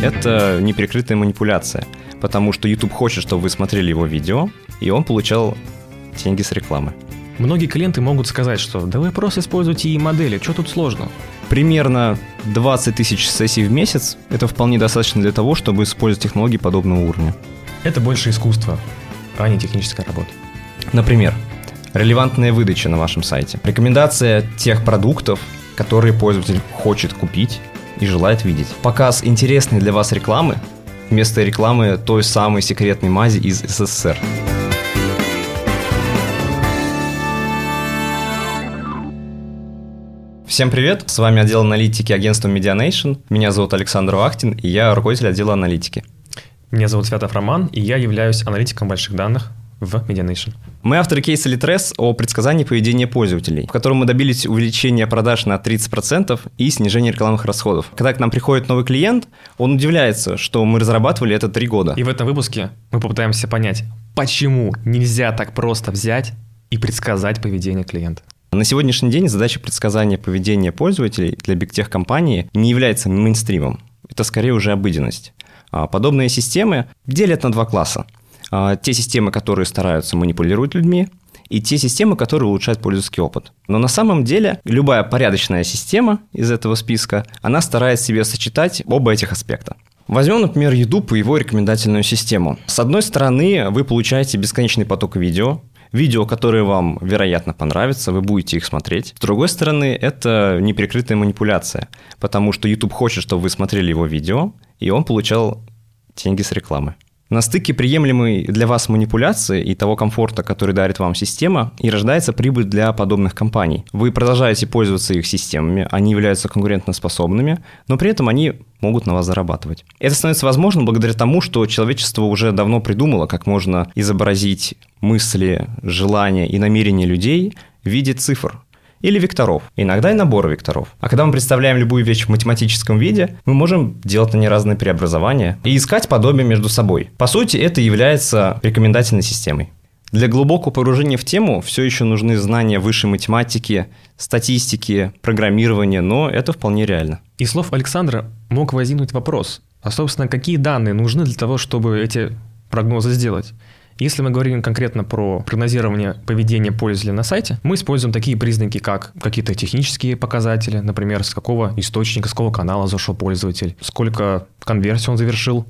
Это неприкрытая манипуляция, потому что YouTube хочет, чтобы вы смотрели его видео, и он получал деньги с рекламы. Многие клиенты могут сказать, что да вы просто используйте и модели, что тут сложно? Примерно 20 тысяч сессий в месяц – это вполне достаточно для того, чтобы использовать технологии подобного уровня. Это больше искусство, а не техническая работа. Например, релевантная выдача на вашем сайте, рекомендация тех продуктов, которые пользователь хочет купить и желает видеть, показ интересной для вас рекламы вместо рекламы той самой секретной мази из СССР. Всем привет, с вами отдел аналитики агентства Medianation. Меня зовут Александр Вахтин, и я руководитель отдела аналитики. Меня зовут Святов Роман, и я являюсь аналитиком больших данных в Medianation. Мы авторы кейса Litres о предсказании поведения пользователей, в котором мы добились увеличения продаж на 30% и снижения рекламных расходов. Когда к нам приходит новый клиент, он удивляется, что мы разрабатывали это три года. И в этом выпуске мы попытаемся понять, почему нельзя так просто взять и предсказать поведение клиента. На сегодняшний день задача предсказания поведения пользователей для бигтех-компании не является мейнстримом. Это скорее уже обыденность. А подобные системы делят на два класса – те системы, которые стараются манипулировать людьми, и те системы, которые улучшают пользовательский опыт. Но на самом деле любая порядочная система из этого списка, она старается себе сочетать оба этих аспекта. Возьмем, например, YouTube и его рекомендательную систему. С одной стороны, вы получаете бесконечный поток видео, видео, которые вам, вероятно, понравятся, вы будете их смотреть. С другой стороны, это неприкрытая манипуляция, потому что YouTube хочет, чтобы вы смотрели его видео, и он получал деньги с рекламы. На стыке приемлемой для вас манипуляции и того комфорта, который дарит вам система, и рождается прибыль для подобных компаний. Вы продолжаете пользоваться их системами, они являются конкурентоспособными, но при этом они могут на вас зарабатывать. Это становится возможным благодаря тому, что человечество уже давно придумало, как можно изобразить мысли, желания и намерения людей в виде цифр или векторов, иногда и набора векторов. А когда мы представляем любую вещь в математическом виде, мы можем делать на ней разные преобразования и искать подобие между собой. По сути, это является рекомендательной системой. Для глубокого погружения в тему все еще нужны знания высшей математики, статистики, программирования, но это вполне реально. Из слов Александра мог возникнуть вопрос, а собственно какие данные нужны для того, чтобы эти прогнозы сделать? Если мы говорим конкретно про прогнозирование поведения пользователя на сайте, мы используем такие признаки, как какие-то технические показатели, например, с какого источника, с какого канала зашел пользователь, сколько конверсий он завершил,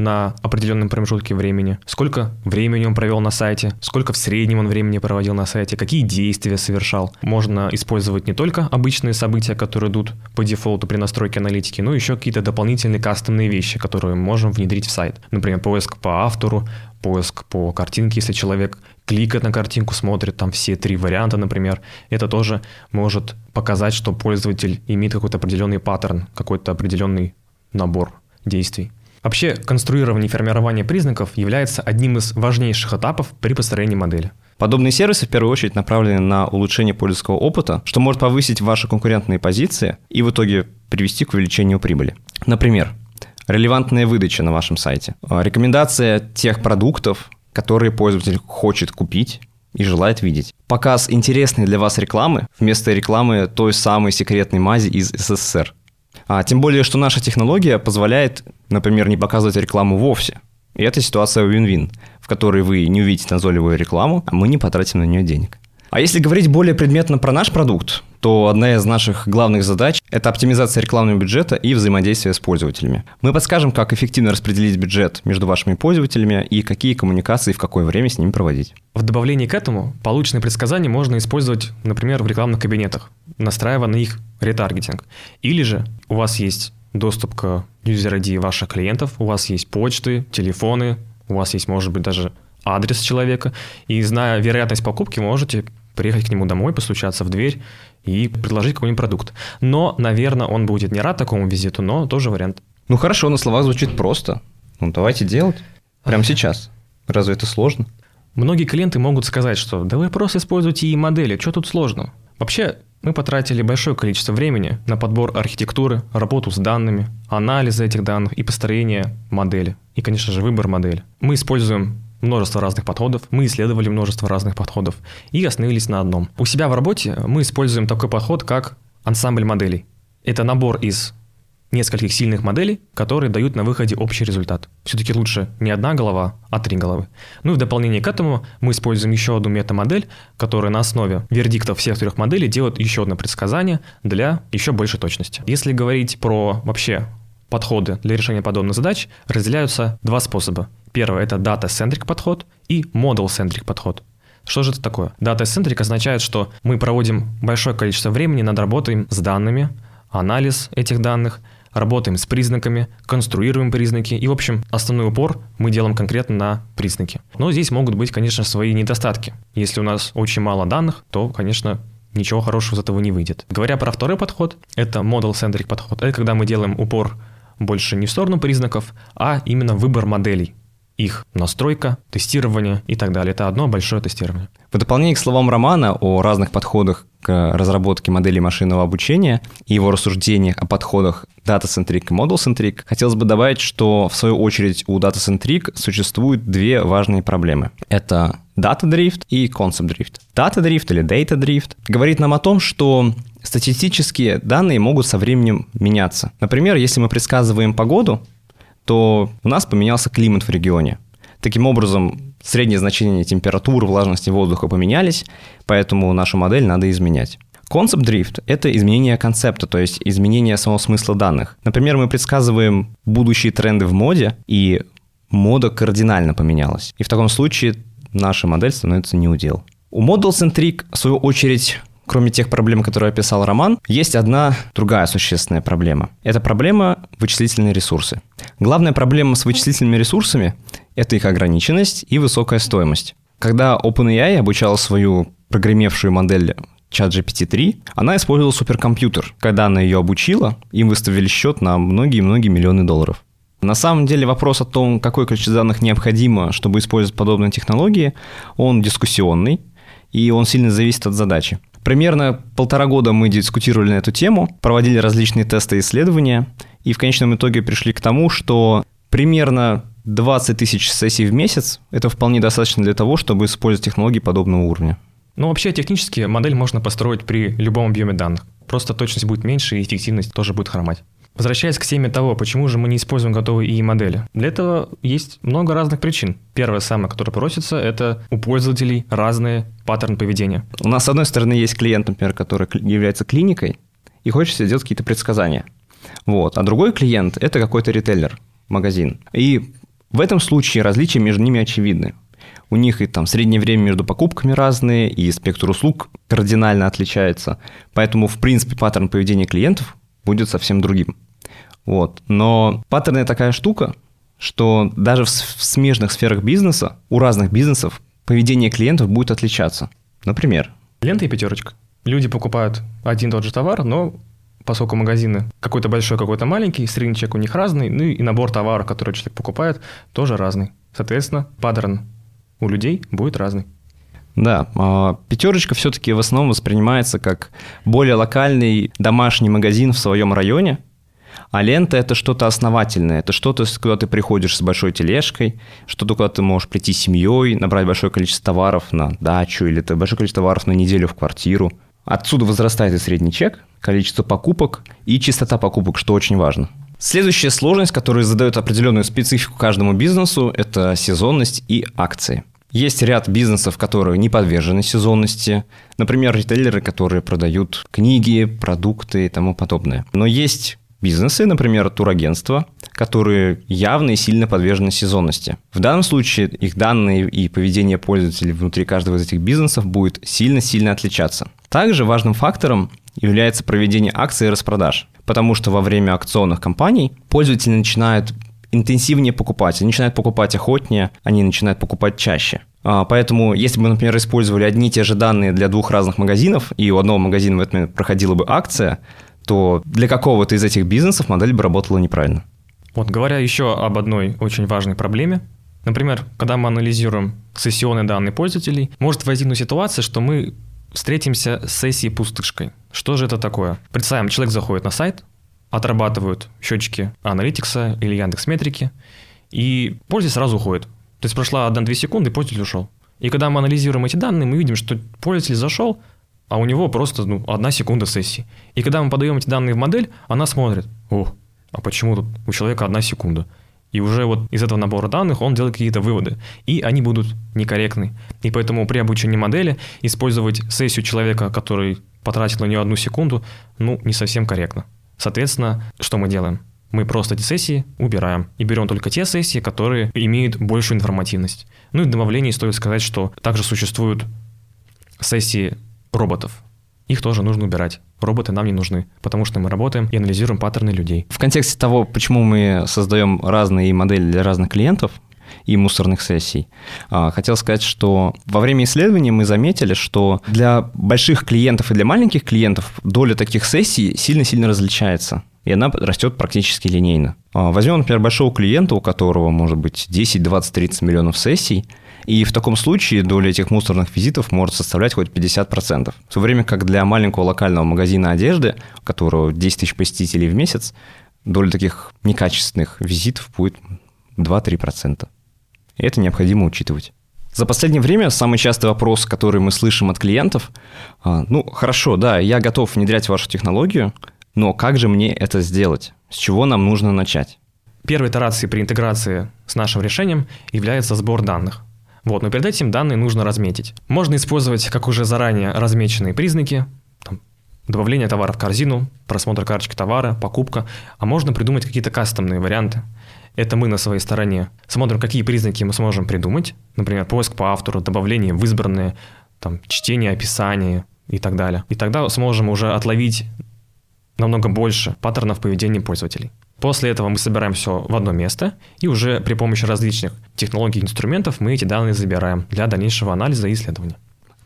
на определенном промежутке времени, сколько времени он провел на сайте, сколько в среднем он времени проводил на сайте, какие действия совершал. Можно использовать не только обычные события, которые идут по дефолту при настройке аналитики, но еще какие-то дополнительные кастомные вещи, которые мы можем внедрить в сайт. Например, поиск по автору, поиск по картинке, если человек кликает на картинку, смотрит там все три варианта, например, это тоже может показать, что пользователь имеет какой-то определенный паттерн, какой-то определенный набор действий. Вообще, конструирование и формирование признаков является одним из важнейших этапов при построении модели. Подобные сервисы в первую очередь направлены на улучшение пользовательского опыта, что может повысить ваши конкурентные позиции и в итоге привести к увеличению прибыли. Например, релевантная выдача на вашем сайте, рекомендация тех продуктов, которые пользователь хочет купить и желает видеть. Показ интересной для вас рекламы вместо рекламы той самой секретной мази из СССР. А, тем более, что наша технология позволяет, например, не показывать рекламу вовсе. И это ситуация win-win, в которой вы не увидите назойливую рекламу, а мы не потратим на нее денег. А если говорить более предметно про наш продукт, то одна из наших главных задач – это оптимизация рекламного бюджета и взаимодействие с пользователями. Мы подскажем, как эффективно распределить бюджет между вашими пользователями и какие коммуникации в какое время с ними проводить. В добавлении к этому полученные предсказания можно использовать, например, в рекламных кабинетах, настраивая на их ретаргетинг. Или же у вас есть доступ к user ID ваших клиентов, у вас есть почты, телефоны, у вас есть, может быть, даже адрес человека, и зная вероятность покупки, можете приехать к нему домой, постучаться в дверь и предложить какой-нибудь продукт. Но, наверное, он будет не рад такому визиту, но тоже вариант. Ну хорошо, на словах звучит просто. Ну давайте делать. Прямо сейчас. Разве это сложно? Многие клиенты могут сказать, что да вы просто используйте и модели, что тут сложно? Вообще, мы потратили большое количество времени на подбор архитектуры, работу с данными, анализ этих данных и построение модели. И, конечно же, выбор модели. Мы используем множество разных подходов, мы исследовали множество разных подходов и остановились на одном. У себя в работе мы используем такой подход, как ансамбль моделей. Это набор из нескольких сильных моделей, которые дают на выходе общий результат. Все-таки лучше не одна голова, а три головы. Ну и в дополнение к этому мы используем еще одну метамодель, которая на основе вердиктов всех трех моделей делает еще одно предсказание для еще большей точности. Если говорить про вообще подходы для решения подобных задач, разделяются два способа. Первый – это data-centric подход и model-centric подход. Что же это такое? Data-centric означает, что мы проводим большое количество времени над работой с данными, анализ этих данных, работаем с признаками, конструируем признаки, и, в общем, основной упор мы делаем конкретно на признаки. Но здесь могут быть, конечно, свои недостатки. Если у нас очень мало данных, то, конечно, ничего хорошего из этого не выйдет. Говоря про второй подход, это model-centric подход. Это когда мы делаем упор больше не в сторону признаков, а именно выбор моделей их настройка, тестирование и так далее. Это одно большое тестирование. В дополнение к словам Романа о разных подходах к разработке моделей машинного обучения и его рассуждениях о подходах Data-centric и Model-centric, хотелось бы добавить, что в свою очередь у Data-centric существуют две важные проблемы. Это Data Drift и Concept Drift. Data Drift или Data Drift говорит нам о том, что статистические данные могут со временем меняться. Например, если мы предсказываем погоду, то у нас поменялся климат в регионе. Таким образом, средние значения температуры, влажности воздуха поменялись, поэтому нашу модель надо изменять. Concept Drift – это изменение концепта, то есть изменение самого смысла данных. Например, мы предсказываем будущие тренды в моде, и мода кардинально поменялась. И в таком случае наша модель становится неудел. У Model Centric, в свою очередь, кроме тех проблем, которые описал Роман, есть одна другая существенная проблема. Это проблема вычислительные ресурсы. Главная проблема с вычислительными ресурсами – это их ограниченность и высокая стоимость. Когда OpenAI обучала свою прогремевшую модель ChatGPT-3, она использовала суперкомпьютер. Когда она ее обучила, им выставили счет на многие-многие миллионы долларов. На самом деле вопрос о том, какое количество данных необходимо, чтобы использовать подобные технологии, он дискуссионный, и он сильно зависит от задачи. Примерно полтора года мы дискутировали на эту тему, проводили различные тесты и исследования, и в конечном итоге пришли к тому, что примерно 20 тысяч сессий в месяц – это вполне достаточно для того, чтобы использовать технологии подобного уровня. Ну, вообще, технически модель можно построить при любом объеме данных. Просто точность будет меньше, и эффективность тоже будет хромать. Возвращаясь к теме того, почему же мы не используем готовые ИИ-модели. Для этого есть много разных причин. Первое самое, которое просится, это у пользователей разные паттерны поведения. У нас, с одной стороны, есть клиент, например, который является клиникой, и хочется сделать какие-то предсказания. Вот. А другой клиент – это какой-то ритейлер, магазин. И в этом случае различия между ними очевидны. У них и там среднее время между покупками разные, и спектр услуг кардинально отличается. Поэтому, в принципе, паттерн поведения клиентов будет совсем другим. Вот. Но паттерны такая штука, что даже в, в смежных сферах бизнеса, у разных бизнесов, поведение клиентов будет отличаться. Например. Лента и пятерочка. Люди покупают один и тот же товар, но поскольку магазины какой-то большой, какой-то маленький, средний чек у них разный, ну и набор товаров, который человек покупает, тоже разный. Соответственно, паттерн у людей будет разный. Да, а, пятерочка все-таки в основном воспринимается как более локальный домашний магазин в своем районе, а лента это что-то основательное, это что-то, куда ты приходишь с большой тележкой, что-то, куда ты можешь прийти с семьей, набрать большое количество товаров на дачу или ты большое количество товаров на неделю в квартиру. Отсюда возрастает и средний чек, количество покупок и частота покупок, что очень важно. Следующая сложность, которая задает определенную специфику каждому бизнесу, это сезонность и акции. Есть ряд бизнесов, которые не подвержены сезонности. Например, ритейлеры, которые продают книги, продукты и тому подобное. Но есть бизнесы, например, турагентства, которые явно и сильно подвержены сезонности. В данном случае их данные и поведение пользователей внутри каждого из этих бизнесов будет сильно-сильно отличаться. Также важным фактором является проведение акций и распродаж, потому что во время акционных кампаний пользователи начинают интенсивнее покупать, они начинают покупать охотнее, они начинают покупать чаще. А, поэтому, если бы, например, использовали одни и те же данные для двух разных магазинов, и у одного магазина в момент проходила бы акция, то для какого-то из этих бизнесов модель бы работала неправильно. Вот говоря еще об одной очень важной проблеме, например, когда мы анализируем сессионные данные пользователей, может возникнуть ситуация, что мы встретимся с сессией пустышкой. Что же это такое? Представим, человек заходит на сайт, отрабатывают счетчики аналитикса или Яндекс Метрики, и пользователь сразу уходит. То есть прошла 1-2 секунды, и пользователь ушел. И когда мы анализируем эти данные, мы видим, что пользователь зашел, а у него просто ну, одна секунда сессии. И когда мы подаем эти данные в модель, она смотрит, о, а почему тут у человека одна секунда? И уже вот из этого набора данных он делает какие-то выводы, и они будут некорректны. И поэтому при обучении модели использовать сессию человека, который потратил на нее одну секунду, ну, не совсем корректно. Соответственно, что мы делаем? Мы просто эти сессии убираем и берем только те сессии, которые имеют большую информативность. Ну и в добавлении стоит сказать, что также существуют сессии роботов. Их тоже нужно убирать. Роботы нам не нужны, потому что мы работаем и анализируем паттерны людей. В контексте того, почему мы создаем разные модели для разных клиентов, и мусорных сессий. А, хотел сказать, что во время исследования мы заметили, что для больших клиентов и для маленьких клиентов доля таких сессий сильно-сильно различается и она растет практически линейно. А, возьмем, например, большого клиента, у которого может быть 10, 20, 30 миллионов сессий, и в таком случае доля этих мусорных визитов может составлять хоть 50%. В то время как для маленького локального магазина одежды, у которого 10 тысяч посетителей в месяц, доля таких некачественных визитов будет 2-3%. И это необходимо учитывать. За последнее время самый частый вопрос, который мы слышим от клиентов, а, ну, хорошо, да, я готов внедрять вашу технологию, но как же мне это сделать? С чего нам нужно начать? Первой итерацией при интеграции с нашим решением является сбор данных. Вот, но перед этим данные нужно разметить. Можно использовать, как уже заранее размеченные признаки, там, добавление товара в корзину, просмотр карточки товара, покупка, а можно придумать какие-то кастомные варианты. Это мы на своей стороне смотрим, какие признаки мы сможем придумать, например, поиск по автору, добавление в избранные, там, чтение описания и так далее. И тогда сможем уже отловить намного больше паттернов поведения пользователей. После этого мы собираем все в одно место, и уже при помощи различных технологий и инструментов мы эти данные забираем для дальнейшего анализа и исследования.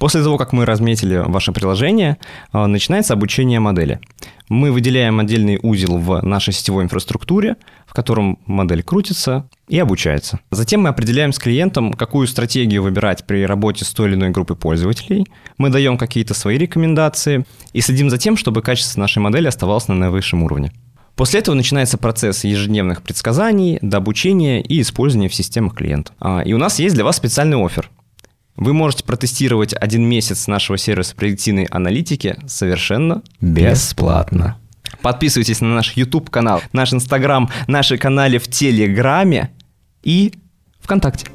После того, как мы разметили ваше приложение, э, начинается обучение модели. Мы выделяем отдельный узел в нашей сетевой инфраструктуре, в котором модель крутится и обучается. Затем мы определяем с клиентом, какую стратегию выбирать при работе с той или иной группой пользователей. Мы даем какие-то свои рекомендации и следим за тем, чтобы качество нашей модели оставалось на наивысшем уровне. После этого начинается процесс ежедневных предсказаний, до обучения и использования в системах клиента. А, и у нас есть для вас специальный офер. Вы можете протестировать один месяц нашего сервиса предиктивной аналитики совершенно бесплатно. Подписывайтесь на наш YouTube канал, наш Instagram, наши каналы в Телеграме и ВКонтакте.